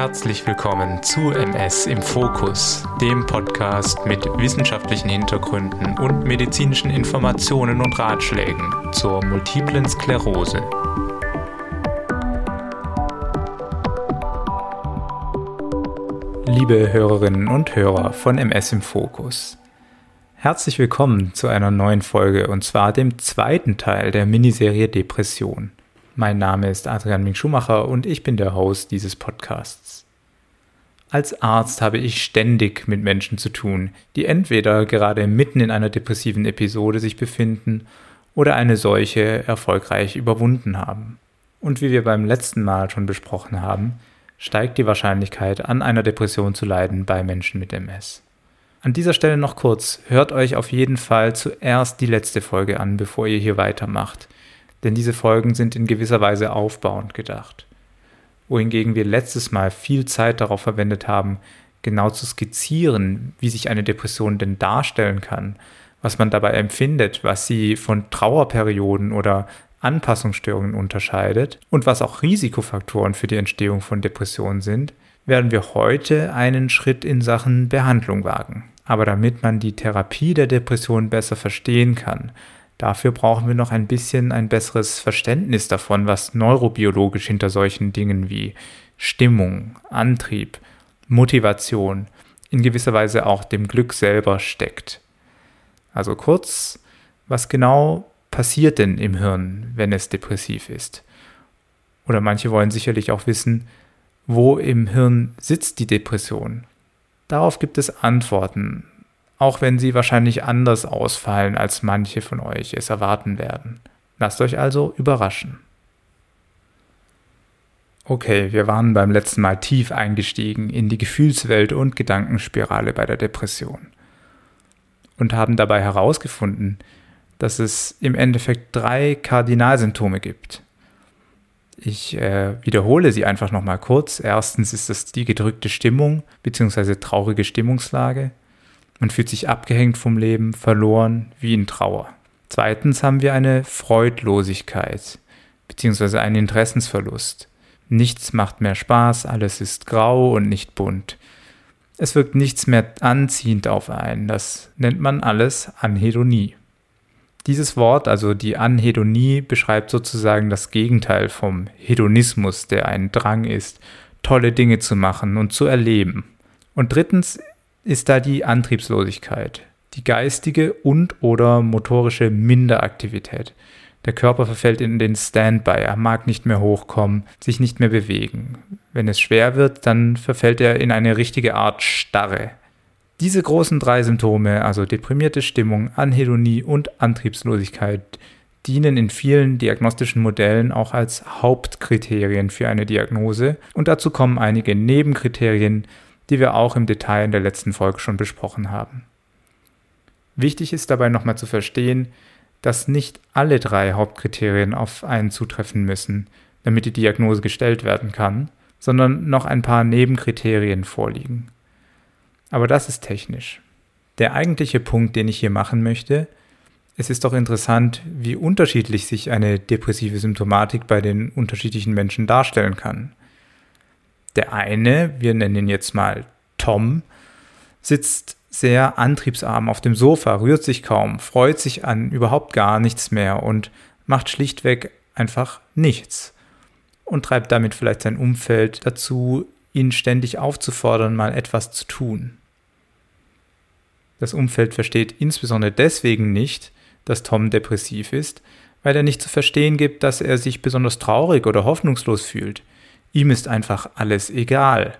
Herzlich willkommen zu MS im Fokus, dem Podcast mit wissenschaftlichen Hintergründen und medizinischen Informationen und Ratschlägen zur multiplen Sklerose. Liebe Hörerinnen und Hörer von MS im Fokus. Herzlich willkommen zu einer neuen Folge und zwar dem zweiten Teil der Miniserie Depression. Mein Name ist Adrian Ming Schumacher und ich bin der Host dieses Podcasts. Als Arzt habe ich ständig mit Menschen zu tun, die entweder gerade mitten in einer depressiven Episode sich befinden oder eine solche erfolgreich überwunden haben. Und wie wir beim letzten Mal schon besprochen haben, steigt die Wahrscheinlichkeit, an einer Depression zu leiden bei Menschen mit MS. An dieser Stelle noch kurz, hört euch auf jeden Fall zuerst die letzte Folge an, bevor ihr hier weitermacht – denn diese Folgen sind in gewisser Weise aufbauend gedacht. Wohingegen wir letztes Mal viel Zeit darauf verwendet haben, genau zu skizzieren, wie sich eine Depression denn darstellen kann, was man dabei empfindet, was sie von Trauerperioden oder Anpassungsstörungen unterscheidet und was auch Risikofaktoren für die Entstehung von Depressionen sind, werden wir heute einen Schritt in Sachen Behandlung wagen. Aber damit man die Therapie der Depression besser verstehen kann, Dafür brauchen wir noch ein bisschen ein besseres Verständnis davon, was neurobiologisch hinter solchen Dingen wie Stimmung, Antrieb, Motivation, in gewisser Weise auch dem Glück selber steckt. Also kurz, was genau passiert denn im Hirn, wenn es depressiv ist? Oder manche wollen sicherlich auch wissen, wo im Hirn sitzt die Depression? Darauf gibt es Antworten, auch wenn sie wahrscheinlich anders ausfallen, als manche von euch es erwarten werden. Lasst euch also überraschen. Okay, wir waren beim letzten Mal tief eingestiegen in die Gefühlswelt und Gedankenspirale bei der Depression und haben dabei herausgefunden, dass es im Endeffekt drei Kardinalsymptome gibt. Ich äh, wiederhole sie einfach nochmal kurz. Erstens ist das die gedrückte Stimmung bzw. traurige Stimmungslage. Man fühlt sich abgehängt vom Leben, verloren, wie in Trauer. Zweitens haben wir eine Freudlosigkeit bzw. einen Interessensverlust. Nichts macht mehr Spaß, alles ist grau und nicht bunt. Es wirkt nichts mehr anziehend auf einen, das nennt man alles Anhedonie. Dieses Wort, also die Anhedonie, beschreibt sozusagen das Gegenteil vom Hedonismus, der ein Drang ist, tolle Dinge zu machen und zu erleben. Und drittens ist da die Antriebslosigkeit, die geistige und oder motorische Minderaktivität. Der Körper verfällt in den Standby, er mag nicht mehr hochkommen, sich nicht mehr bewegen. Wenn es schwer wird, dann verfällt er in eine richtige Art Starre. Diese großen drei Symptome, also deprimierte Stimmung, Anhedonie und Antriebslosigkeit, dienen in vielen diagnostischen Modellen auch als Hauptkriterien für eine Diagnose und dazu kommen einige Nebenkriterien, die wir auch im Detail in der letzten Folge schon besprochen haben. Wichtig ist dabei nochmal zu verstehen, dass nicht alle drei Hauptkriterien auf einen zutreffen müssen, damit die Diagnose gestellt werden kann, sondern noch ein paar Nebenkriterien vorliegen. Aber das ist technisch. Der eigentliche Punkt, den ich hier machen möchte, es ist doch interessant, wie unterschiedlich sich eine depressive Symptomatik bei den unterschiedlichen Menschen darstellen kann. Der eine, wir nennen ihn jetzt mal Tom, sitzt sehr antriebsarm auf dem Sofa, rührt sich kaum, freut sich an überhaupt gar nichts mehr und macht schlichtweg einfach nichts und treibt damit vielleicht sein Umfeld dazu, ihn ständig aufzufordern, mal etwas zu tun. Das Umfeld versteht insbesondere deswegen nicht, dass Tom depressiv ist, weil er nicht zu verstehen gibt, dass er sich besonders traurig oder hoffnungslos fühlt. Ihm ist einfach alles egal.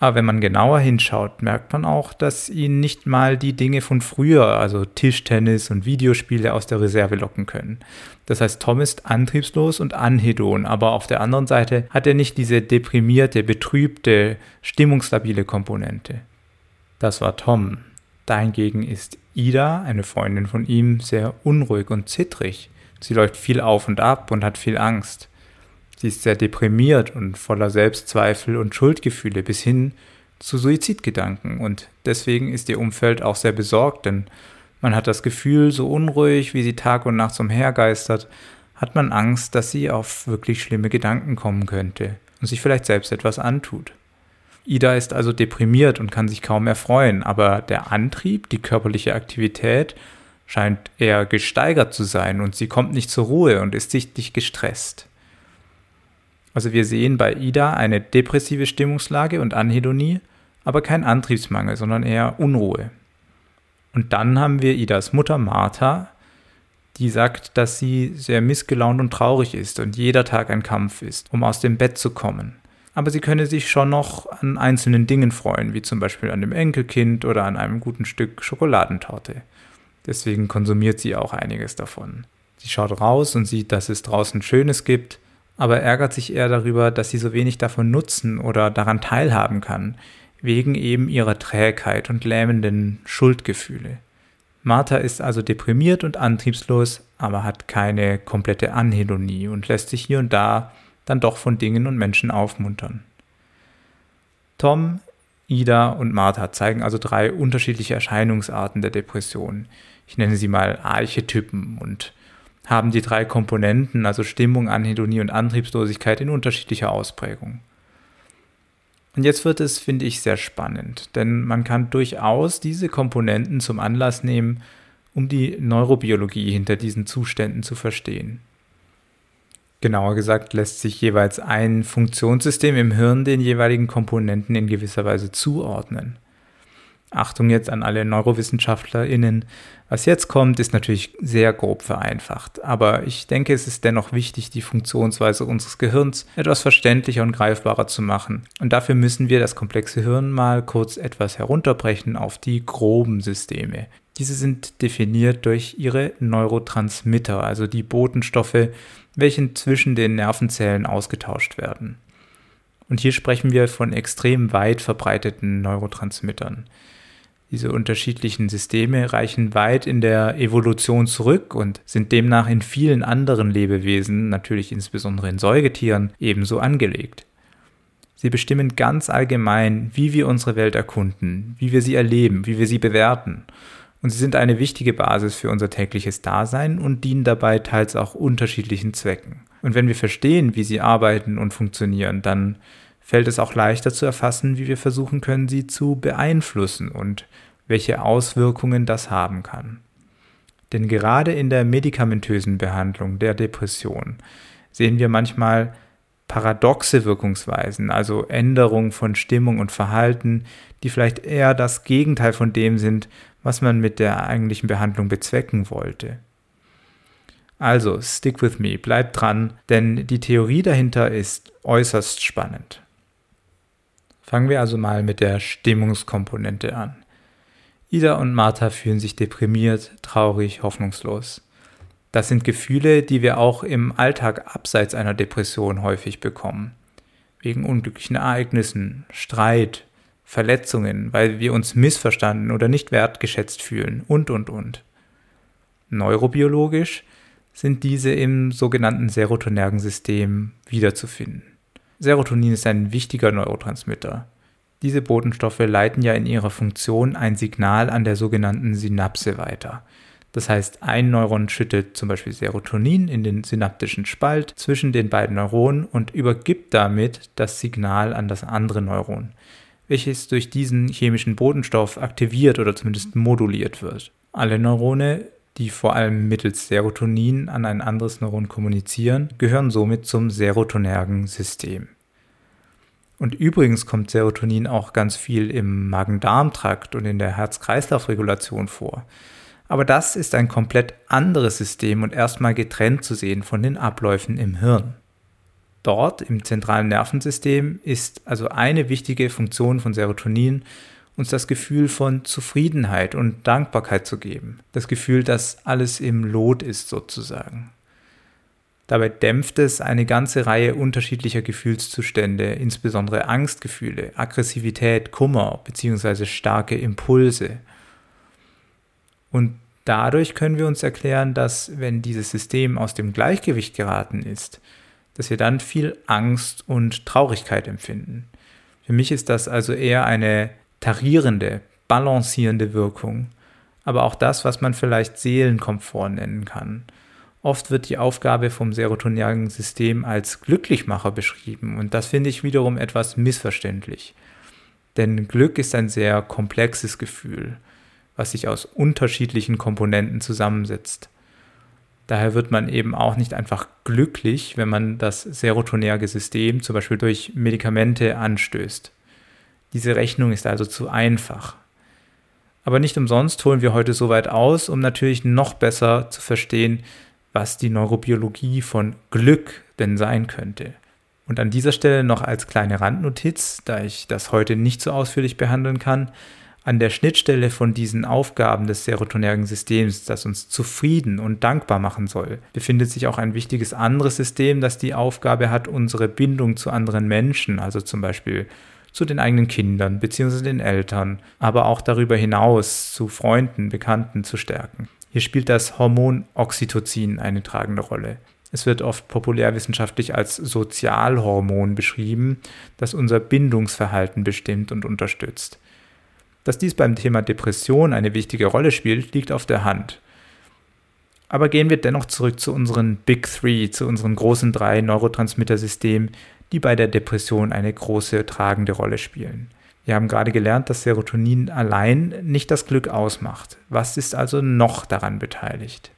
Aber wenn man genauer hinschaut, merkt man auch, dass ihn nicht mal die Dinge von früher, also Tischtennis und Videospiele aus der Reserve locken können. Das heißt, Tom ist antriebslos und anhedon, aber auf der anderen Seite hat er nicht diese deprimierte, betrübte, stimmungsstabile Komponente. Das war Tom. Dahingegen ist Ida, eine Freundin von ihm, sehr unruhig und zittrig. Sie läuft viel auf und ab und hat viel Angst. Sie ist sehr deprimiert und voller Selbstzweifel und Schuldgefühle bis hin zu Suizidgedanken und deswegen ist ihr Umfeld auch sehr besorgt, denn man hat das Gefühl, so unruhig wie sie Tag und Nacht umhergeistert, hat man Angst, dass sie auf wirklich schlimme Gedanken kommen könnte und sich vielleicht selbst etwas antut. Ida ist also deprimiert und kann sich kaum erfreuen, aber der Antrieb, die körperliche Aktivität scheint eher gesteigert zu sein und sie kommt nicht zur Ruhe und ist sichtlich gestresst. Also wir sehen bei Ida eine depressive Stimmungslage und Anhedonie, aber kein Antriebsmangel, sondern eher Unruhe. Und dann haben wir Idas Mutter Martha, die sagt, dass sie sehr missgelaunt und traurig ist und jeder Tag ein Kampf ist, um aus dem Bett zu kommen. Aber sie könne sich schon noch an einzelnen Dingen freuen, wie zum Beispiel an dem Enkelkind oder an einem guten Stück Schokoladentorte. Deswegen konsumiert sie auch einiges davon. Sie schaut raus und sieht, dass es draußen Schönes gibt, aber ärgert sich eher darüber, dass sie so wenig davon nutzen oder daran teilhaben kann, wegen eben ihrer Trägheit und lähmenden Schuldgefühle. Martha ist also deprimiert und antriebslos, aber hat keine komplette Anhedonie und lässt sich hier und da dann doch von Dingen und Menschen aufmuntern. Tom, Ida und Martha zeigen also drei unterschiedliche Erscheinungsarten der Depression. Ich nenne sie mal Archetypen und haben die drei Komponenten, also Stimmung, Anhedonie und Antriebslosigkeit, in unterschiedlicher Ausprägung. Und jetzt wird es, finde ich, sehr spannend, denn man kann durchaus diese Komponenten zum Anlass nehmen, um die Neurobiologie hinter diesen Zuständen zu verstehen. Genauer gesagt lässt sich jeweils ein Funktionssystem im Hirn den jeweiligen Komponenten in gewisser Weise zuordnen. Achtung jetzt an alle NeurowissenschaftlerInnen. Was jetzt kommt, ist natürlich sehr grob vereinfacht, aber ich denke, es ist dennoch wichtig, die Funktionsweise unseres Gehirns etwas verständlicher und greifbarer zu machen. Und dafür müssen wir das komplexe Hirn mal kurz etwas herunterbrechen auf die groben Systeme. Diese sind definiert durch ihre Neurotransmitter, also die Botenstoffe, welche zwischen den Nervenzellen ausgetauscht werden. Und hier sprechen wir von extrem weit verbreiteten Neurotransmittern. Diese unterschiedlichen Systeme reichen weit in der Evolution zurück und sind demnach in vielen anderen Lebewesen, natürlich insbesondere in Säugetieren, ebenso angelegt. Sie bestimmen ganz allgemein, wie wir unsere Welt erkunden, wie wir sie erleben, wie wir sie bewerten. Und sie sind eine wichtige Basis für unser tägliches Dasein und dienen dabei teils auch unterschiedlichen Zwecken. Und wenn wir verstehen, wie sie arbeiten und funktionieren, dann fällt es auch leichter zu erfassen, wie wir versuchen können, sie zu beeinflussen und welche Auswirkungen das haben kann. Denn gerade in der medikamentösen Behandlung der Depression sehen wir manchmal paradoxe Wirkungsweisen, also Änderungen von Stimmung und Verhalten, die vielleicht eher das Gegenteil von dem sind, was man mit der eigentlichen Behandlung bezwecken wollte. Also, stick with me, bleib dran, denn die Theorie dahinter ist äußerst spannend. Fangen wir also mal mit der Stimmungskomponente an. Ida und Martha fühlen sich deprimiert, traurig, hoffnungslos. Das sind Gefühle, die wir auch im Alltag abseits einer Depression häufig bekommen. Wegen unglücklichen Ereignissen, Streit, Verletzungen, weil wir uns missverstanden oder nicht wertgeschätzt fühlen und, und, und. Neurobiologisch sind diese im sogenannten Serotonergensystem wiederzufinden. Serotonin ist ein wichtiger Neurotransmitter. Diese Botenstoffe leiten ja in ihrer Funktion ein Signal an der sogenannten Synapse weiter. Das heißt, ein Neuron schüttet zum Beispiel Serotonin in den synaptischen Spalt zwischen den beiden Neuronen und übergibt damit das Signal an das andere Neuron, welches durch diesen chemischen Botenstoff aktiviert oder zumindest moduliert wird. Alle Neurone die vor allem mittels Serotonin an ein anderes Neuron kommunizieren, gehören somit zum serotonergen System. Und übrigens kommt Serotonin auch ganz viel im Magen-Darm-Trakt und in der Herz-Kreislauf-Regulation vor. Aber das ist ein komplett anderes System und erstmal getrennt zu sehen von den Abläufen im Hirn. Dort im zentralen Nervensystem ist also eine wichtige Funktion von Serotonin uns das Gefühl von Zufriedenheit und Dankbarkeit zu geben. Das Gefühl, dass alles im Lot ist sozusagen. Dabei dämpft es eine ganze Reihe unterschiedlicher Gefühlszustände, insbesondere Angstgefühle, Aggressivität, Kummer bzw. starke Impulse. Und dadurch können wir uns erklären, dass wenn dieses System aus dem Gleichgewicht geraten ist, dass wir dann viel Angst und Traurigkeit empfinden. Für mich ist das also eher eine tarierende, balancierende Wirkung, aber auch das, was man vielleicht Seelenkomfort nennen kann. Oft wird die Aufgabe vom serotonergen System als Glücklichmacher beschrieben und das finde ich wiederum etwas missverständlich. Denn Glück ist ein sehr komplexes Gefühl, was sich aus unterschiedlichen Komponenten zusammensetzt. Daher wird man eben auch nicht einfach glücklich, wenn man das serotonerge System zum Beispiel durch Medikamente anstößt. Diese Rechnung ist also zu einfach. Aber nicht umsonst holen wir heute so weit aus, um natürlich noch besser zu verstehen, was die Neurobiologie von Glück denn sein könnte. Und an dieser Stelle noch als kleine Randnotiz, da ich das heute nicht so ausführlich behandeln kann, an der Schnittstelle von diesen Aufgaben des serotonergen Systems, das uns zufrieden und dankbar machen soll, befindet sich auch ein wichtiges anderes System, das die Aufgabe hat, unsere Bindung zu anderen Menschen, also zum Beispiel zu den eigenen Kindern bzw. den Eltern, aber auch darüber hinaus zu Freunden, Bekannten zu stärken. Hier spielt das Hormon Oxytocin eine tragende Rolle. Es wird oft populärwissenschaftlich als Sozialhormon beschrieben, das unser Bindungsverhalten bestimmt und unterstützt. Dass dies beim Thema Depression eine wichtige Rolle spielt, liegt auf der Hand. Aber gehen wir dennoch zurück zu unseren Big Three, zu unseren großen drei Neurotransmittersystemen, die bei der Depression eine große tragende Rolle spielen. Wir haben gerade gelernt, dass Serotonin allein nicht das Glück ausmacht. Was ist also noch daran beteiligt?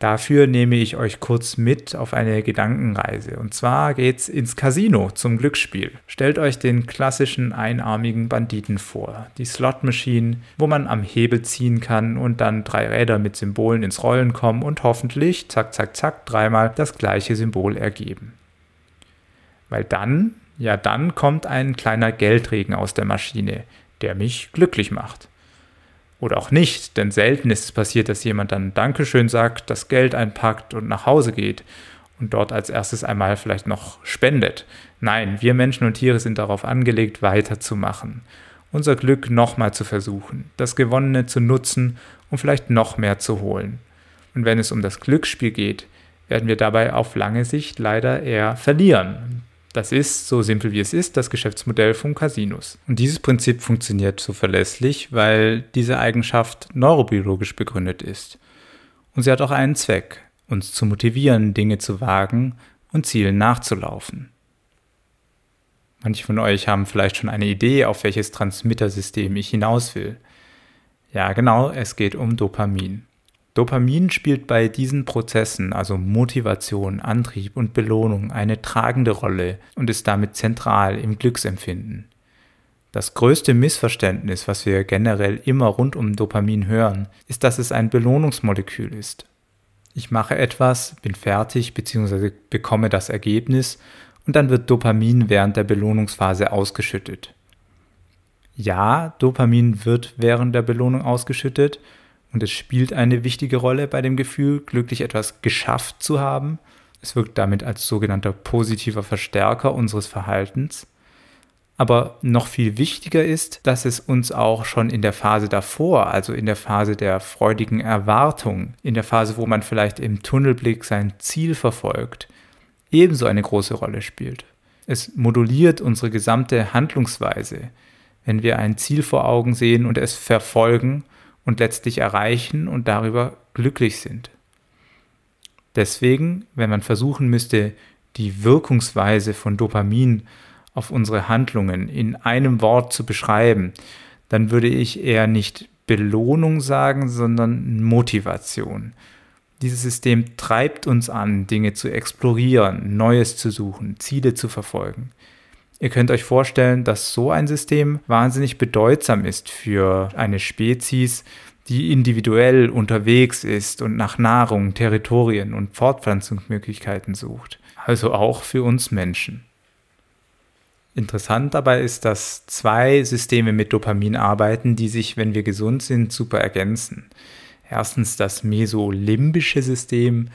Dafür nehme ich euch kurz mit auf eine Gedankenreise. Und zwar geht's ins Casino zum Glücksspiel. Stellt euch den klassischen einarmigen Banditen vor. Die Slot Machine, wo man am Hebel ziehen kann und dann drei Räder mit Symbolen ins Rollen kommen und hoffentlich, zack, zack, zack, dreimal das gleiche Symbol ergeben. Weil dann ja, dann kommt ein kleiner Geldregen aus der Maschine, der mich glücklich macht. Oder auch nicht, denn selten ist es passiert, dass jemand dann Dankeschön sagt, das Geld einpackt und nach Hause geht und dort als erstes einmal vielleicht noch spendet. Nein, wir Menschen und Tiere sind darauf angelegt, weiterzumachen, unser Glück nochmal zu versuchen, das Gewonnene zu nutzen und vielleicht noch mehr zu holen. Und wenn es um das Glücksspiel geht, werden wir dabei auf lange Sicht leider eher verlieren. Das ist, so simpel wie es ist, das Geschäftsmodell von Casinos. Und dieses Prinzip funktioniert so verlässlich, weil diese Eigenschaft neurobiologisch begründet ist. Und sie hat auch einen Zweck, uns zu motivieren, Dinge zu wagen und Zielen nachzulaufen. Manche von euch haben vielleicht schon eine Idee, auf welches Transmittersystem ich hinaus will. Ja, genau, es geht um Dopamin. Dopamin spielt bei diesen Prozessen, also Motivation, Antrieb und Belohnung, eine tragende Rolle und ist damit zentral im Glücksempfinden. Das größte Missverständnis, was wir generell immer rund um Dopamin hören, ist, dass es ein Belohnungsmolekül ist. Ich mache etwas, bin fertig bzw. bekomme das Ergebnis und dann wird Dopamin während der Belohnungsphase ausgeschüttet. Ja, Dopamin wird während der Belohnung ausgeschüttet und es spielt eine wichtige Rolle bei dem Gefühl, glücklich etwas geschafft zu haben. Es wirkt damit als sogenannter positiver Verstärker unseres Verhaltens. Aber noch viel wichtiger ist, dass es uns auch schon in der Phase davor, also in der Phase der freudigen Erwartung, in der Phase, wo man vielleicht im Tunnelblick sein Ziel verfolgt, ebenso eine große Rolle spielt. Es moduliert unsere gesamte Handlungsweise. Wenn wir ein Ziel vor Augen sehen und es verfolgen, und letztlich erreichen und darüber glücklich sind. Deswegen, wenn man versuchen müsste, die Wirkungsweise von Dopamin auf unsere Handlungen in einem Wort zu beschreiben, dann würde ich eher nicht Belohnung sagen, sondern Motivation. Dieses System treibt uns an, Dinge zu explorieren, Neues zu suchen, Ziele zu verfolgen. Ihr könnt euch vorstellen, dass so ein System wahnsinnig bedeutsam ist für eine Spezies, die individuell unterwegs ist und nach Nahrung, Territorien und Fortpflanzungsmöglichkeiten sucht. Also auch für uns Menschen. Interessant dabei ist, dass zwei Systeme mit Dopamin arbeiten, die sich, wenn wir gesund sind, super ergänzen. Erstens das mesolimbische System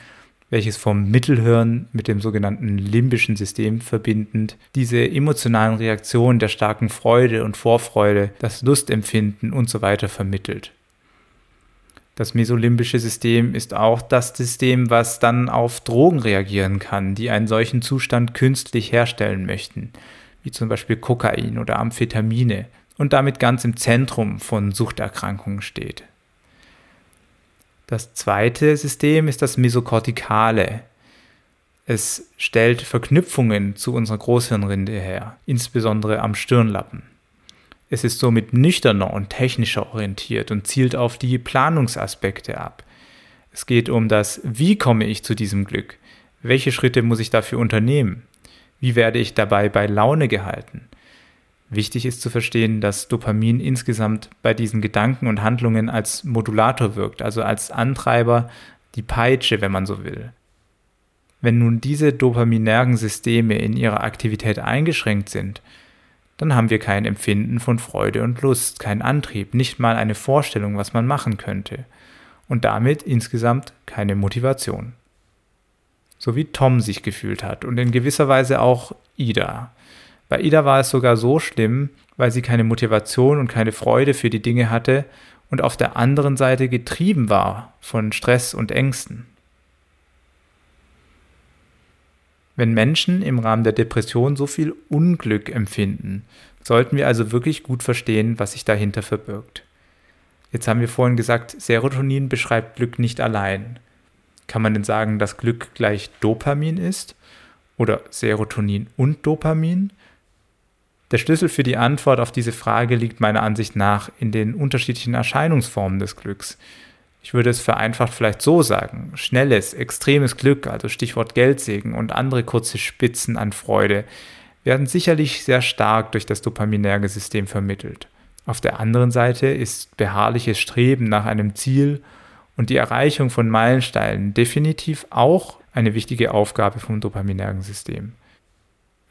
welches vom Mittelhirn mit dem sogenannten limbischen System verbindend diese emotionalen Reaktionen der starken Freude und Vorfreude, das Lustempfinden und so weiter vermittelt. Das mesolimbische System ist auch das System, was dann auf Drogen reagieren kann, die einen solchen Zustand künstlich herstellen möchten, wie zum Beispiel Kokain oder Amphetamine, und damit ganz im Zentrum von Suchterkrankungen steht. Das zweite System ist das Mesokortikale. Es stellt Verknüpfungen zu unserer Großhirnrinde her, insbesondere am Stirnlappen. Es ist somit nüchterner und technischer orientiert und zielt auf die Planungsaspekte ab. Es geht um das, wie komme ich zu diesem Glück? Welche Schritte muss ich dafür unternehmen? Wie werde ich dabei bei Laune gehalten? Wichtig ist zu verstehen, dass Dopamin insgesamt bei diesen Gedanken und Handlungen als Modulator wirkt, also als Antreiber, die Peitsche, wenn man so will. Wenn nun diese dopaminergen Systeme in ihrer Aktivität eingeschränkt sind, dann haben wir kein Empfinden von Freude und Lust, keinen Antrieb, nicht mal eine Vorstellung, was man machen könnte und damit insgesamt keine Motivation. So wie Tom sich gefühlt hat und in gewisser Weise auch Ida. Bei Ida war es sogar so schlimm, weil sie keine Motivation und keine Freude für die Dinge hatte und auf der anderen Seite getrieben war von Stress und Ängsten. Wenn Menschen im Rahmen der Depression so viel Unglück empfinden, sollten wir also wirklich gut verstehen, was sich dahinter verbirgt. Jetzt haben wir vorhin gesagt, Serotonin beschreibt Glück nicht allein. Kann man denn sagen, dass Glück gleich Dopamin ist? Oder Serotonin und Dopamin? Der Schlüssel für die Antwort auf diese Frage liegt meiner Ansicht nach in den unterschiedlichen Erscheinungsformen des Glücks. Ich würde es vereinfacht vielleicht so sagen. Schnelles, extremes Glück, also Stichwort Geldsegen und andere kurze Spitzen an Freude, werden sicherlich sehr stark durch das dopaminerge System vermittelt. Auf der anderen Seite ist beharrliches Streben nach einem Ziel und die Erreichung von Meilensteinen definitiv auch eine wichtige Aufgabe vom dopaminergen System.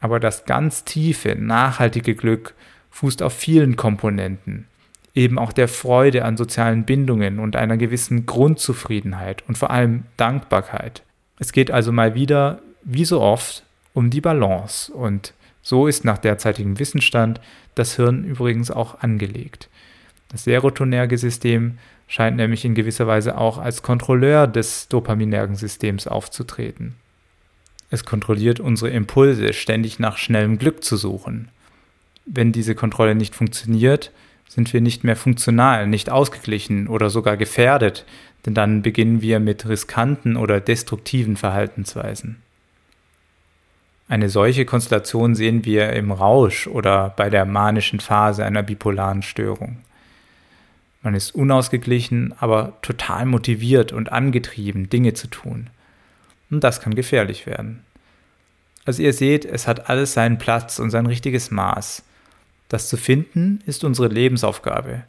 Aber das ganz tiefe, nachhaltige Glück fußt auf vielen Komponenten, eben auch der Freude an sozialen Bindungen und einer gewissen Grundzufriedenheit und vor allem Dankbarkeit. Es geht also mal wieder, wie so oft, um die Balance und so ist nach derzeitigem Wissensstand das Hirn übrigens auch angelegt. Das serotonerge System scheint nämlich in gewisser Weise auch als Kontrolleur des dopaminergen Systems aufzutreten. Es kontrolliert unsere Impulse, ständig nach schnellem Glück zu suchen. Wenn diese Kontrolle nicht funktioniert, sind wir nicht mehr funktional, nicht ausgeglichen oder sogar gefährdet, denn dann beginnen wir mit riskanten oder destruktiven Verhaltensweisen. Eine solche Konstellation sehen wir im Rausch oder bei der manischen Phase einer bipolaren Störung. Man ist unausgeglichen, aber total motiviert und angetrieben, Dinge zu tun. Und das kann gefährlich werden. Also ihr seht, es hat alles seinen Platz und sein richtiges Maß. Das zu finden ist unsere Lebensaufgabe.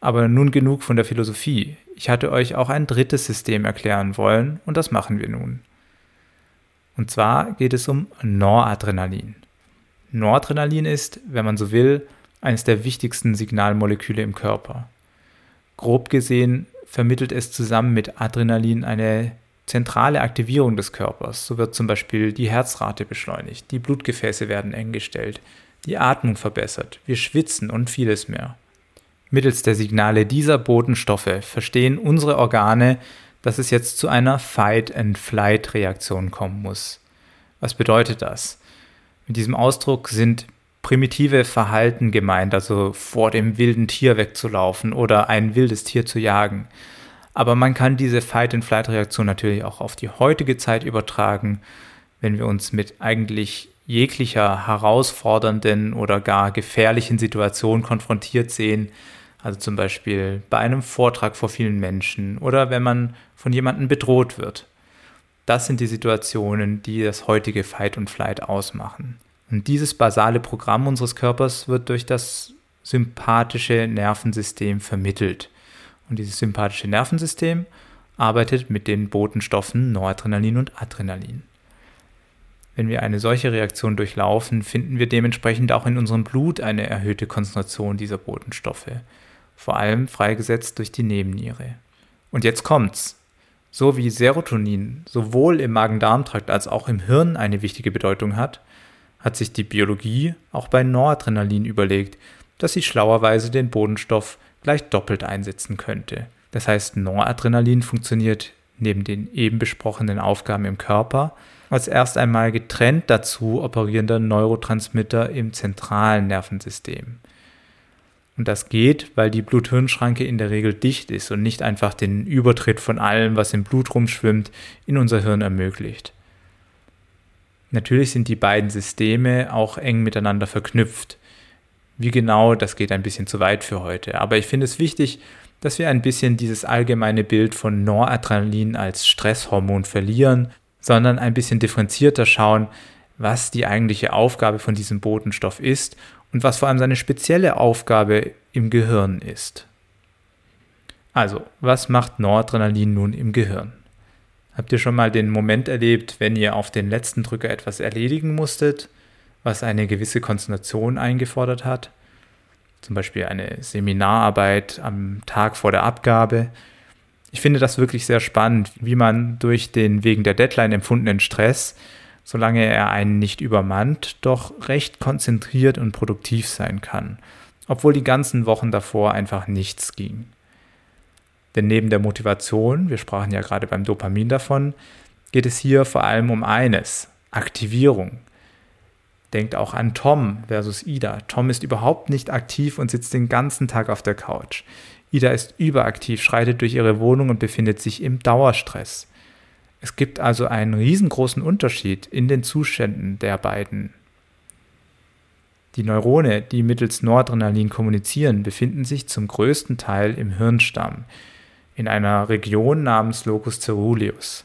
Aber nun genug von der Philosophie. Ich hatte euch auch ein drittes System erklären wollen und das machen wir nun. Und zwar geht es um Noradrenalin. Noradrenalin ist, wenn man so will, eines der wichtigsten Signalmoleküle im Körper. Grob gesehen vermittelt es zusammen mit Adrenalin eine zentrale Aktivierung des Körpers. So wird zum Beispiel die Herzrate beschleunigt, die Blutgefäße werden eng gestellt, die Atmung verbessert, wir schwitzen und vieles mehr. Mittels der Signale dieser Botenstoffe verstehen unsere Organe, dass es jetzt zu einer Fight-and-Flight-Reaktion kommen muss. Was bedeutet das? Mit diesem Ausdruck sind primitive Verhalten gemeint, also vor dem wilden Tier wegzulaufen oder ein wildes Tier zu jagen. Aber man kann diese Fight-and-Flight-Reaktion natürlich auch auf die heutige Zeit übertragen, wenn wir uns mit eigentlich jeglicher herausfordernden oder gar gefährlichen Situation konfrontiert sehen, also zum Beispiel bei einem Vortrag vor vielen Menschen oder wenn man von jemandem bedroht wird. Das sind die Situationen, die das heutige Fight und Flight ausmachen. Und dieses basale Programm unseres Körpers wird durch das sympathische Nervensystem vermittelt. Und dieses sympathische Nervensystem arbeitet mit den Botenstoffen Noradrenalin und Adrenalin. Wenn wir eine solche Reaktion durchlaufen, finden wir dementsprechend auch in unserem Blut eine erhöhte Konzentration dieser Botenstoffe vor allem freigesetzt durch die Nebenniere. Und jetzt kommt's. So wie Serotonin sowohl im Magen-Darm-Trakt als auch im Hirn eine wichtige Bedeutung hat, hat sich die Biologie auch bei Noradrenalin überlegt, dass sie schlauerweise den Bodenstoff gleich doppelt einsetzen könnte. Das heißt, Noradrenalin funktioniert neben den eben besprochenen Aufgaben im Körper als erst einmal getrennt dazu operierender Neurotransmitter im zentralen Nervensystem. Und das geht, weil die Blut-Hirn-Schranke in der Regel dicht ist und nicht einfach den Übertritt von allem, was im Blut rumschwimmt, in unser Hirn ermöglicht. Natürlich sind die beiden Systeme auch eng miteinander verknüpft. Wie genau, das geht ein bisschen zu weit für heute. Aber ich finde es wichtig, dass wir ein bisschen dieses allgemeine Bild von Noradrenalin als Stresshormon verlieren, sondern ein bisschen differenzierter schauen, was die eigentliche Aufgabe von diesem Botenstoff ist und was vor allem seine spezielle Aufgabe im Gehirn ist. Also, was macht Noradrenalin nun im Gehirn? Habt ihr schon mal den Moment erlebt, wenn ihr auf den letzten Drücker etwas erledigen musstet, was eine gewisse Konzentration eingefordert hat? Zum Beispiel eine Seminararbeit am Tag vor der Abgabe. Ich finde das wirklich sehr spannend, wie man durch den wegen der Deadline empfundenen Stress solange er einen nicht übermannt, doch recht konzentriert und produktiv sein kann, obwohl die ganzen Wochen davor einfach nichts ging. Denn neben der Motivation, wir sprachen ja gerade beim Dopamin davon, geht es hier vor allem um eines, Aktivierung. Denkt auch an Tom versus Ida. Tom ist überhaupt nicht aktiv und sitzt den ganzen Tag auf der Couch. Ida ist überaktiv, schreitet durch ihre Wohnung und befindet sich im Dauerstress. Es gibt also einen riesengroßen Unterschied in den Zuständen der beiden. Die Neurone, die mittels Noradrenalin kommunizieren, befinden sich zum größten Teil im Hirnstamm, in einer Region namens Locus ceruleus.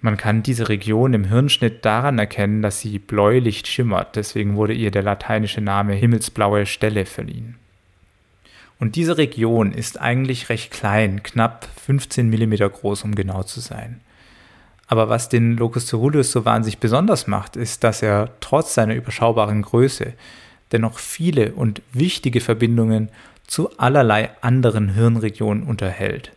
Man kann diese Region im Hirnschnitt daran erkennen, dass sie bläulich schimmert, deswegen wurde ihr der lateinische Name himmelsblaue Stelle verliehen. Und diese Region ist eigentlich recht klein, knapp 15 mm groß, um genau zu sein. Aber was den Locus ceruleus so wahnsinnig besonders macht, ist, dass er trotz seiner überschaubaren Größe dennoch viele und wichtige Verbindungen zu allerlei anderen Hirnregionen unterhält.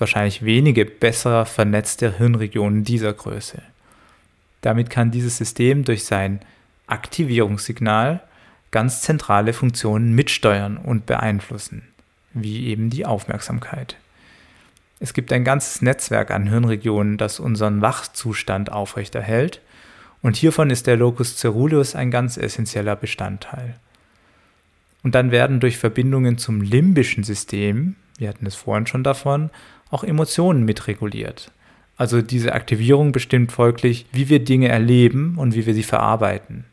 Wahrscheinlich wenige besser vernetzte Hirnregionen dieser Größe. Damit kann dieses System durch sein Aktivierungssignal ganz zentrale Funktionen mitsteuern und beeinflussen, wie eben die Aufmerksamkeit. Es gibt ein ganzes Netzwerk an Hirnregionen, das unseren Wachzustand aufrechterhält, und hiervon ist der Locus ceruleus ein ganz essentieller Bestandteil. Und dann werden durch Verbindungen zum limbischen System, wir hatten es vorhin schon davon, auch Emotionen mitreguliert. Also diese Aktivierung bestimmt folglich, wie wir Dinge erleben und wie wir sie verarbeiten.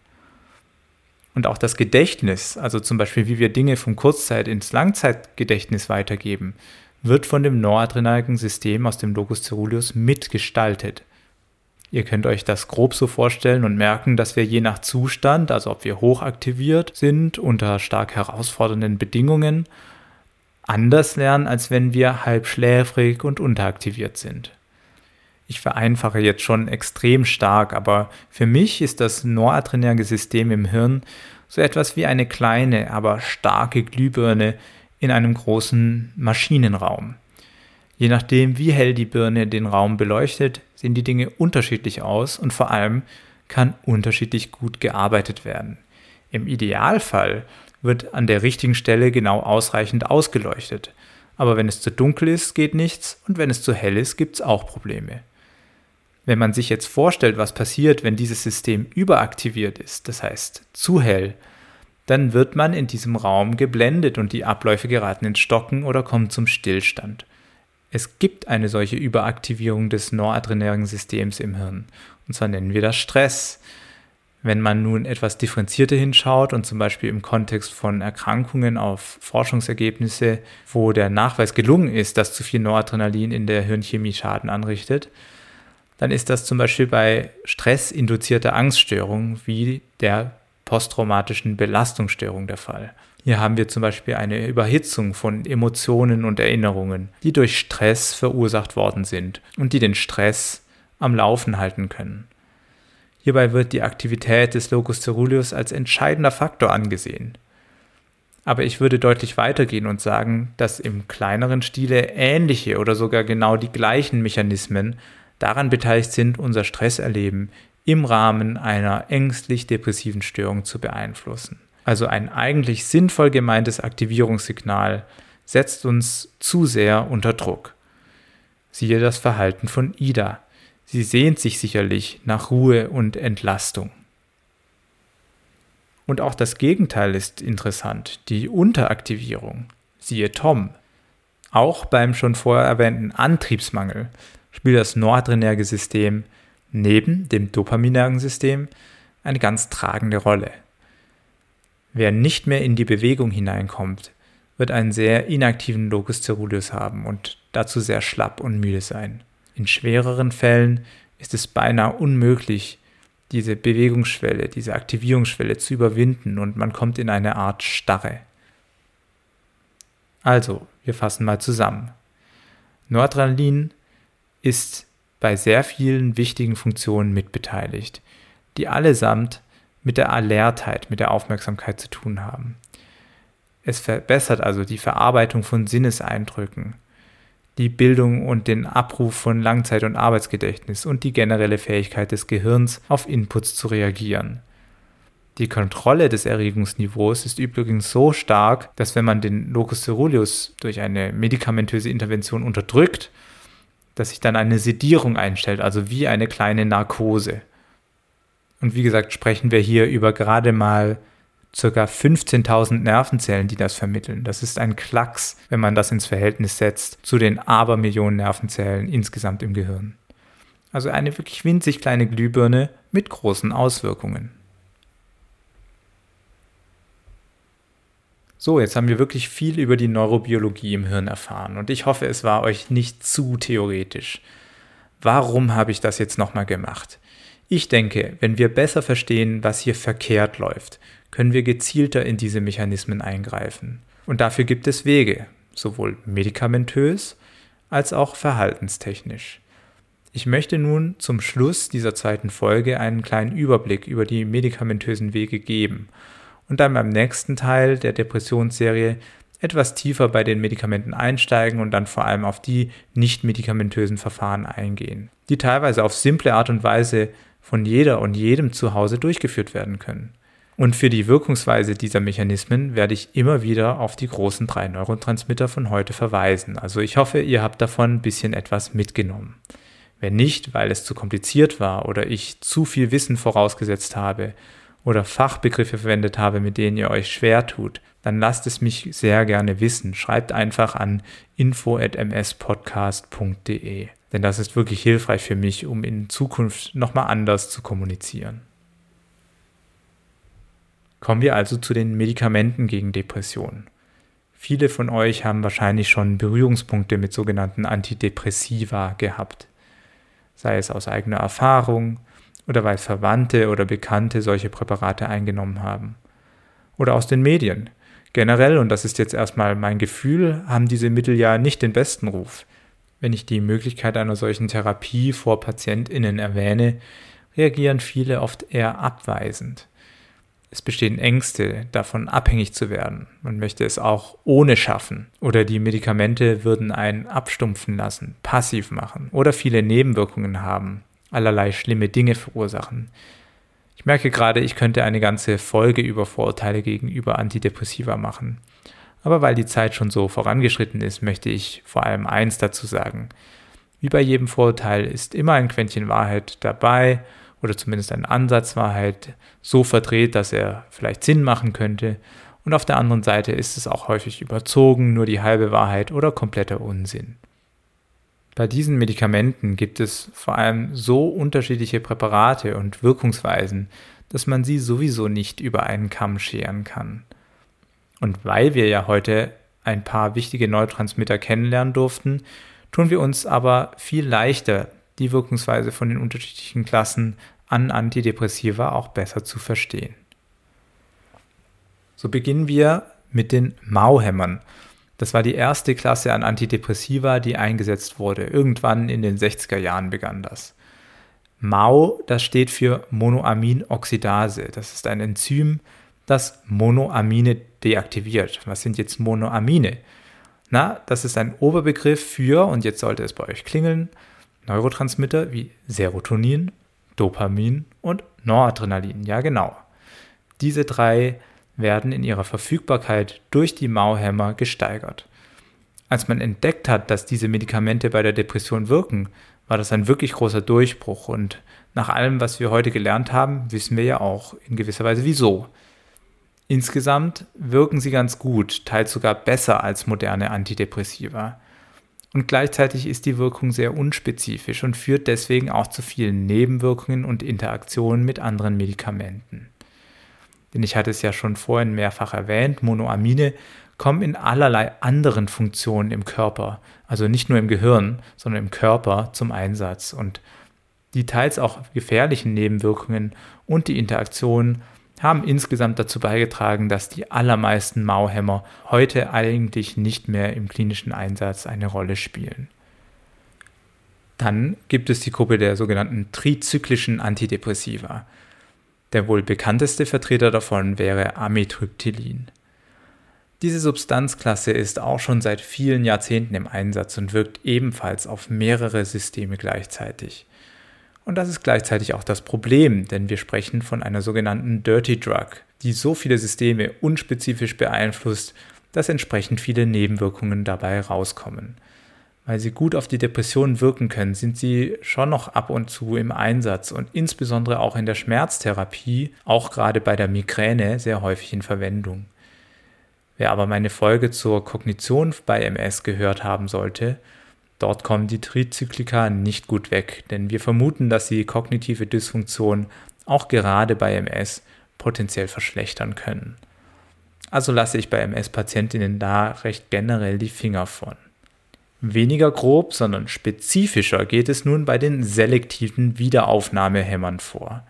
Und auch das Gedächtnis, also zum Beispiel wie wir Dinge vom Kurzzeit- ins Langzeitgedächtnis weitergeben, wird von dem noradrenergen System aus dem Locus ceruleus mitgestaltet. Ihr könnt euch das grob so vorstellen und merken, dass wir je nach Zustand, also ob wir hochaktiviert sind unter stark herausfordernden Bedingungen, anders lernen, als wenn wir halb schläfrig und unteraktiviert sind. Ich vereinfache jetzt schon extrem stark, aber für mich ist das noradrenerge System im Hirn so etwas wie eine kleine, aber starke Glühbirne in einem großen Maschinenraum. Je nachdem, wie hell die Birne den Raum beleuchtet, sehen die Dinge unterschiedlich aus und vor allem kann unterschiedlich gut gearbeitet werden. Im Idealfall wird an der richtigen Stelle genau ausreichend ausgeleuchtet. Aber wenn es zu dunkel ist, geht nichts und wenn es zu hell ist, gibt es auch Probleme. Wenn man sich jetzt vorstellt, was passiert, wenn dieses System überaktiviert ist, das heißt zu hell, dann wird man in diesem Raum geblendet und die Abläufe geraten ins Stocken oder kommen zum Stillstand. Es gibt eine solche Überaktivierung des noradrenergen Systems im Hirn. Und zwar nennen wir das Stress. Wenn man nun etwas differenzierter hinschaut und zum Beispiel im Kontext von Erkrankungen auf Forschungsergebnisse, wo der Nachweis gelungen ist, dass zu viel Noradrenalin in der Hirnchemie Schaden anrichtet, dann ist das zum Beispiel bei stressinduzierter Angststörung wie der posttraumatischen Belastungsstörung der Fall. Hier haben wir zum Beispiel eine Überhitzung von Emotionen und Erinnerungen, die durch Stress verursacht worden sind und die den Stress am Laufen halten können. Hierbei wird die Aktivität des Locus ceruleus als entscheidender Faktor angesehen. Aber ich würde deutlich weitergehen und sagen, dass im kleineren Stile ähnliche oder sogar genau die gleichen Mechanismen daran beteiligt sind, unser Stresserleben im Rahmen einer ängstlich-depressiven Störung zu beeinflussen. Also ein eigentlich sinnvoll gemeintes Aktivierungssignal setzt uns zu sehr unter Druck. Siehe das Verhalten von Ida. Sie sehnt sich sicherlich nach Ruhe und Entlastung. Und auch das Gegenteil ist interessant, die Unteraktivierung. Siehe Tom. Auch beim schon vorher erwähnten Antriebsmangel spielt das noradrenerge System neben dem dopaminergen System eine ganz tragende Rolle. Wer nicht mehr in die Bewegung hineinkommt, wird einen sehr inaktiven Locus ceruleus haben und dazu sehr schlapp und müde sein. In schwereren Fällen ist es beinahe unmöglich, diese Bewegungsschwelle, diese Aktivierungsschwelle zu überwinden und man kommt in eine Art Starre. Also, wir fassen mal zusammen. Noradrenalin ist bei sehr vielen wichtigen Funktionen mitbeteiligt, die allesamt mit der Alertheit, mit der Aufmerksamkeit zu tun haben. Es verbessert also die Verarbeitung von Sinneseindrücken, die Bildung und den Abruf von Langzeit- und Arbeitsgedächtnis und die generelle Fähigkeit des Gehirns, auf Inputs zu reagieren. Die Kontrolle des Erregungsniveaus ist übrigens so stark, dass wenn man den Locus ceruleus durch eine medikamentöse Intervention unterdrückt, dass sich dann eine Sedierung einstellt, also wie eine kleine Narkose. Und wie gesagt, sprechen wir hier über gerade mal ca. 15.000 Nervenzellen, die das vermitteln. Das ist ein Klacks, wenn man das ins Verhältnis setzt zu den Abermillionen Nervenzellen insgesamt im Gehirn. Also eine wirklich winzig kleine Glühbirne mit großen Auswirkungen. So, jetzt haben wir wirklich viel über die Neurobiologie im Hirn erfahren und ich hoffe, es war euch nicht zu theoretisch. Warum habe ich das jetzt nochmal gemacht? Ich denke, wenn wir besser verstehen, was hier verkehrt läuft, können wir gezielter in diese Mechanismen eingreifen. Und dafür gibt es Wege, sowohl medikamentös als auch verhaltenstechnisch. Ich möchte nun zum Schluss dieser zweiten Folge einen kleinen Überblick über die medikamentösen Wege geben und dann beim nächsten Teil der Depressionsserie etwas tiefer bei den Medikamenten einsteigen und dann vor allem auf die nicht medikamentösen Verfahren eingehen, die teilweise auf simple Art und Weise von jeder und jedem zu Hause durchgeführt werden können. Und für die Wirkungsweise dieser Mechanismen werde ich immer wieder auf die großen drei Neurotransmitter von heute verweisen. Also ich hoffe, ihr habt davon ein bisschen etwas mitgenommen. Wenn nicht, weil es zu kompliziert war oder ich zu viel Wissen vorausgesetzt habe oder Fachbegriffe verwendet habe, mit denen ihr euch schwer tut, dann lasst es mich sehr gerne wissen. Schreibt einfach an info@mspodcast.de, denn das ist wirklich hilfreich für mich, um in Zukunft nochmal anders zu kommunizieren. Kommen wir also zu den Medikamenten gegen Depressionen. Viele von euch haben wahrscheinlich schon Berührungspunkte mit sogenannten Antidepressiva gehabt, sei es aus eigener Erfahrung, oder weil Verwandte oder Bekannte solche Präparate eingenommen haben. Oder aus den Medien. Generell, und das ist jetzt erstmal mein Gefühl, haben diese Mittel ja nicht den besten Ruf. Wenn ich die Möglichkeit einer solchen Therapie vor Patientinnen erwähne, reagieren viele oft eher abweisend. Es bestehen Ängste, davon abhängig zu werden. Man möchte es auch ohne schaffen. Oder die Medikamente würden einen abstumpfen lassen, passiv machen oder viele Nebenwirkungen haben, allerlei schlimme Dinge verursachen. Ich merke gerade, ich könnte eine ganze Folge über Vorurteile gegenüber Antidepressiva machen. Aber weil die Zeit schon so vorangeschritten ist, möchte ich vor allem eins dazu sagen. Wie bei jedem Vorurteil ist immer ein Quäntchen Wahrheit dabei oder zumindest ein Ansatz Wahrheit so verdreht, dass er vielleicht Sinn machen könnte. Und auf der anderen Seite ist es auch häufig überzogen, nur die halbe Wahrheit oder kompletter Unsinn. Bei diesen Medikamenten gibt es vor allem so unterschiedliche Präparate und Wirkungsweisen, dass man sie sowieso nicht über einen Kamm scheren kann. Und weil wir ja heute ein paar wichtige Neutransmitter kennenlernen durften, tun wir uns aber viel leichter, die Wirkungsweise von den unterschiedlichen Klassen an Antidepressiva auch besser zu verstehen. So beginnen wir mit den Mauhämmern. Das war die erste Klasse an Antidepressiva, die eingesetzt wurde. Irgendwann in den 60er Jahren begann das. MAO, das steht für Monoaminoxidase. Das ist ein Enzym, das Monoamine deaktiviert. Was sind jetzt Monoamine? Na, das ist ein Oberbegriff für, und jetzt sollte es bei euch klingeln, Neurotransmitter wie Serotonin, Dopamin und Noradrenalin. Ja, genau. Diese drei werden in ihrer Verfügbarkeit durch die Mauhämmer gesteigert. Als man entdeckt hat, dass diese Medikamente bei der Depression wirken, war das ein wirklich großer Durchbruch und nach allem, was wir heute gelernt haben, wissen wir ja auch in gewisser Weise wieso. Insgesamt wirken sie ganz gut, teils sogar besser als moderne Antidepressiva. Und gleichzeitig ist die Wirkung sehr unspezifisch und führt deswegen auch zu vielen Nebenwirkungen und Interaktionen mit anderen Medikamenten. Denn ich hatte es ja schon vorhin mehrfach erwähnt, Monoamine kommen in allerlei anderen Funktionen im Körper, also nicht nur im Gehirn, sondern im Körper zum Einsatz. Und die teils auch gefährlichen Nebenwirkungen und die Interaktionen haben insgesamt dazu beigetragen, dass die allermeisten Mauhämmer heute eigentlich nicht mehr im klinischen Einsatz eine Rolle spielen. Dann gibt es die Gruppe der sogenannten trizyklischen Antidepressiva. Der wohl bekannteste Vertreter davon wäre Amitriptylin. Diese Substanzklasse ist auch schon seit vielen Jahrzehnten im Einsatz und wirkt ebenfalls auf mehrere Systeme gleichzeitig. Und das ist gleichzeitig auch das Problem, denn wir sprechen von einer sogenannten Dirty Drug, die so viele Systeme unspezifisch beeinflusst, dass entsprechend viele Nebenwirkungen dabei rauskommen. Weil sie gut auf die Depression wirken können, sind sie schon noch ab und zu im Einsatz und insbesondere auch in der Schmerztherapie, auch gerade bei der Migräne, sehr häufig in Verwendung. Wer aber meine Folge zur Kognition bei MS gehört haben sollte, Dort kommen die Trizyklika nicht gut weg, denn wir vermuten, dass sie kognitive Dysfunktion auch gerade bei MS potenziell verschlechtern können. Also lasse ich bei MS-Patientinnen da recht generell die Finger von. Weniger grob, sondern spezifischer geht es nun bei den selektiven Wiederaufnahmehämmern vor.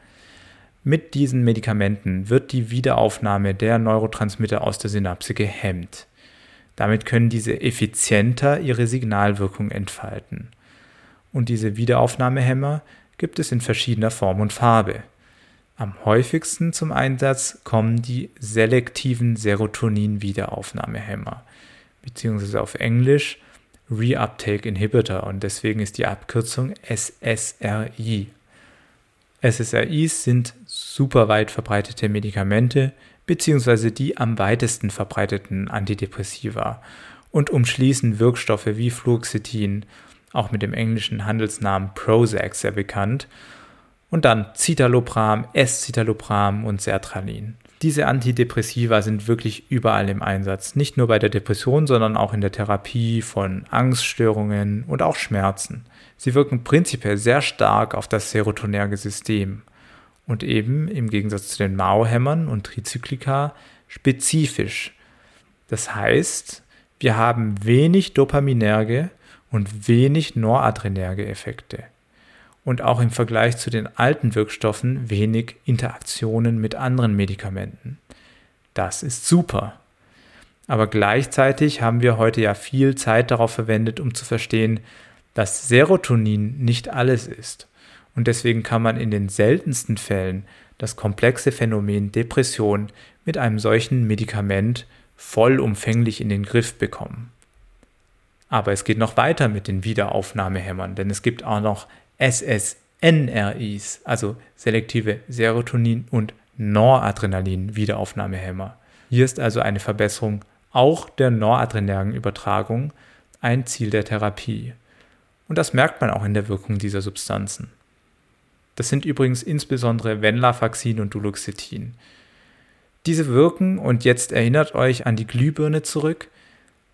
Mit diesen Medikamenten wird die Wiederaufnahme der Neurotransmitter aus der Synapse gehemmt. Damit können diese effizienter ihre Signalwirkung entfalten. Und diese Wiederaufnahmehämmer gibt es in verschiedener Form und Farbe. Am häufigsten zum Einsatz kommen die selektiven Serotonin-Wiederaufnahmehämmer, beziehungsweise auf Englisch Reuptake Inhibitor und deswegen ist die Abkürzung SSRI. SSRIs sind super weit verbreitete Medikamente, beziehungsweise die am weitesten verbreiteten Antidepressiva und umschließen Wirkstoffe wie Fluoxetin, auch mit dem englischen Handelsnamen Prozac sehr bekannt, und dann Citalopram, Escitalopram und Sertralin. Diese Antidepressiva sind wirklich überall im Einsatz, nicht nur bei der Depression, sondern auch in der Therapie von Angststörungen und auch Schmerzen. Sie wirken prinzipiell sehr stark auf das serotonerge System und eben im Gegensatz zu den Mao-Hämmern und Trizyklika spezifisch. Das heißt, wir haben wenig dopaminerge und wenig noradrenerge Effekte. Und auch im Vergleich zu den alten Wirkstoffen wenig Interaktionen mit anderen Medikamenten. Das ist super. Aber gleichzeitig haben wir heute ja viel Zeit darauf verwendet, um zu verstehen, dass Serotonin nicht alles ist und deswegen kann man in den seltensten Fällen das komplexe Phänomen Depression mit einem solchen Medikament vollumfänglich in den Griff bekommen. Aber es geht noch weiter mit den Wiederaufnahmehämmern, denn es gibt auch noch SSNRIs, also selektive Serotonin- und Noradrenalin-Wiederaufnahmehämmer. Hier ist also eine Verbesserung auch der noradrenergen Übertragung ein Ziel der Therapie. Und das merkt man auch in der Wirkung dieser Substanzen. Das sind übrigens insbesondere Venlafaxin und Duloxetin. Diese wirken, und jetzt erinnert euch an die Glühbirne zurück,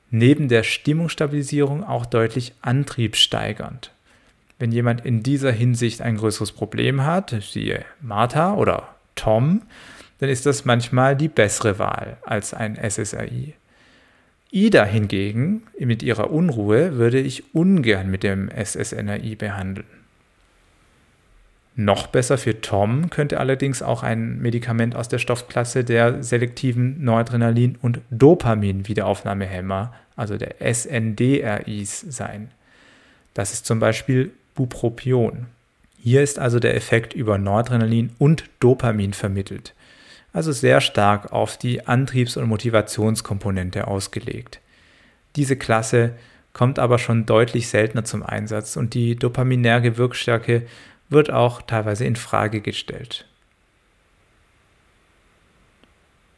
neben der Stimmungsstabilisierung auch deutlich antriebssteigernd. Wenn jemand in dieser Hinsicht ein größeres Problem hat, siehe Martha oder Tom, dann ist das manchmal die bessere Wahl als ein SSRI. Ida hingegen, mit ihrer Unruhe, würde ich ungern mit dem SSNRI behandeln. Noch besser für Tom könnte allerdings auch ein Medikament aus der Stoffklasse der selektiven Noradrenalin- und Dopamin-Wiederaufnahmehämmer, also der SNDRIs, sein. Das ist zum Beispiel Bupropion. Hier ist also der Effekt über Noradrenalin und Dopamin vermittelt, also sehr stark auf die Antriebs- und Motivationskomponente ausgelegt. Diese Klasse kommt aber schon deutlich seltener zum Einsatz und die dopaminerge Wirkstärke wird auch teilweise in Frage gestellt.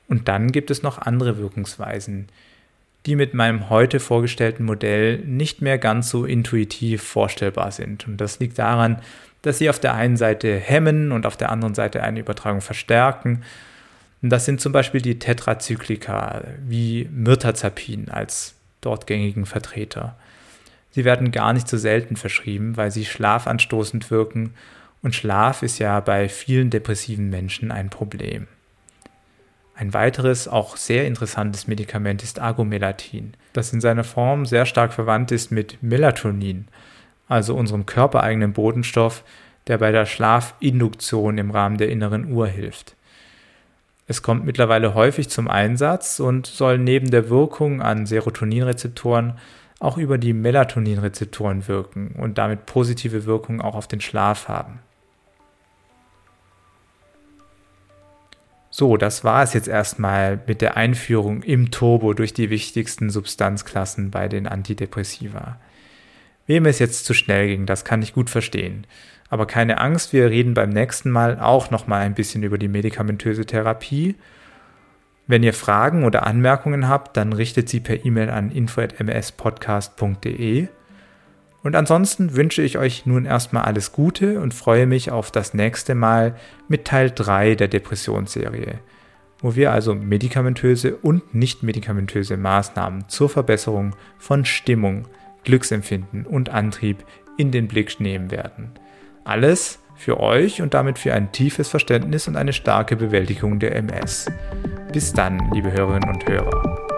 Und dann gibt es noch andere Wirkungsweisen, die mit meinem heute vorgestellten Modell nicht mehr ganz so intuitiv vorstellbar sind. Und das liegt daran, dass sie auf der einen Seite hemmen und auf der anderen Seite eine Übertragung verstärken. Und das sind zum Beispiel die Tetrazyklika wie Mirtazapin als dort gängigen Vertreter. Sie werden gar nicht so selten verschrieben, weil sie schlafanstoßend wirken und Schlaf ist ja bei vielen depressiven Menschen ein Problem. Ein weiteres, auch sehr interessantes Medikament ist Agomelatin, das in seiner Form sehr stark verwandt ist mit Melatonin, also unserem körpereigenen Bodenstoff, der bei der Schlafinduktion im Rahmen der inneren Uhr hilft. Es kommt mittlerweile häufig zum Einsatz und soll neben der Wirkung an Serotoninrezeptoren auch über die Melatoninrezeptoren wirken und damit positive Wirkung auch auf den Schlaf haben. So, das war es jetzt erstmal mit der Einführung im Turbo durch die wichtigsten Substanzklassen bei den Antidepressiva. Wem es jetzt zu schnell ging, das kann ich gut verstehen. Aber keine Angst, wir reden beim nächsten Mal auch noch mal ein bisschen über die medikamentöse Therapie. Wenn ihr Fragen oder Anmerkungen habt, dann richtet sie per E-Mail an info@mspodcast.de. Und ansonsten wünsche ich euch nun erstmal alles Gute und freue mich auf das nächste Mal mit Teil 3 der Depressionsserie, wo wir also medikamentöse und nicht medikamentöse Maßnahmen zur Verbesserung von Stimmung, Glücksempfinden und Antrieb in den Blick nehmen werden. Alles für euch und damit für ein tiefes Verständnis und eine starke Bewältigung der MS. Bis dann, liebe Hörerinnen und Hörer.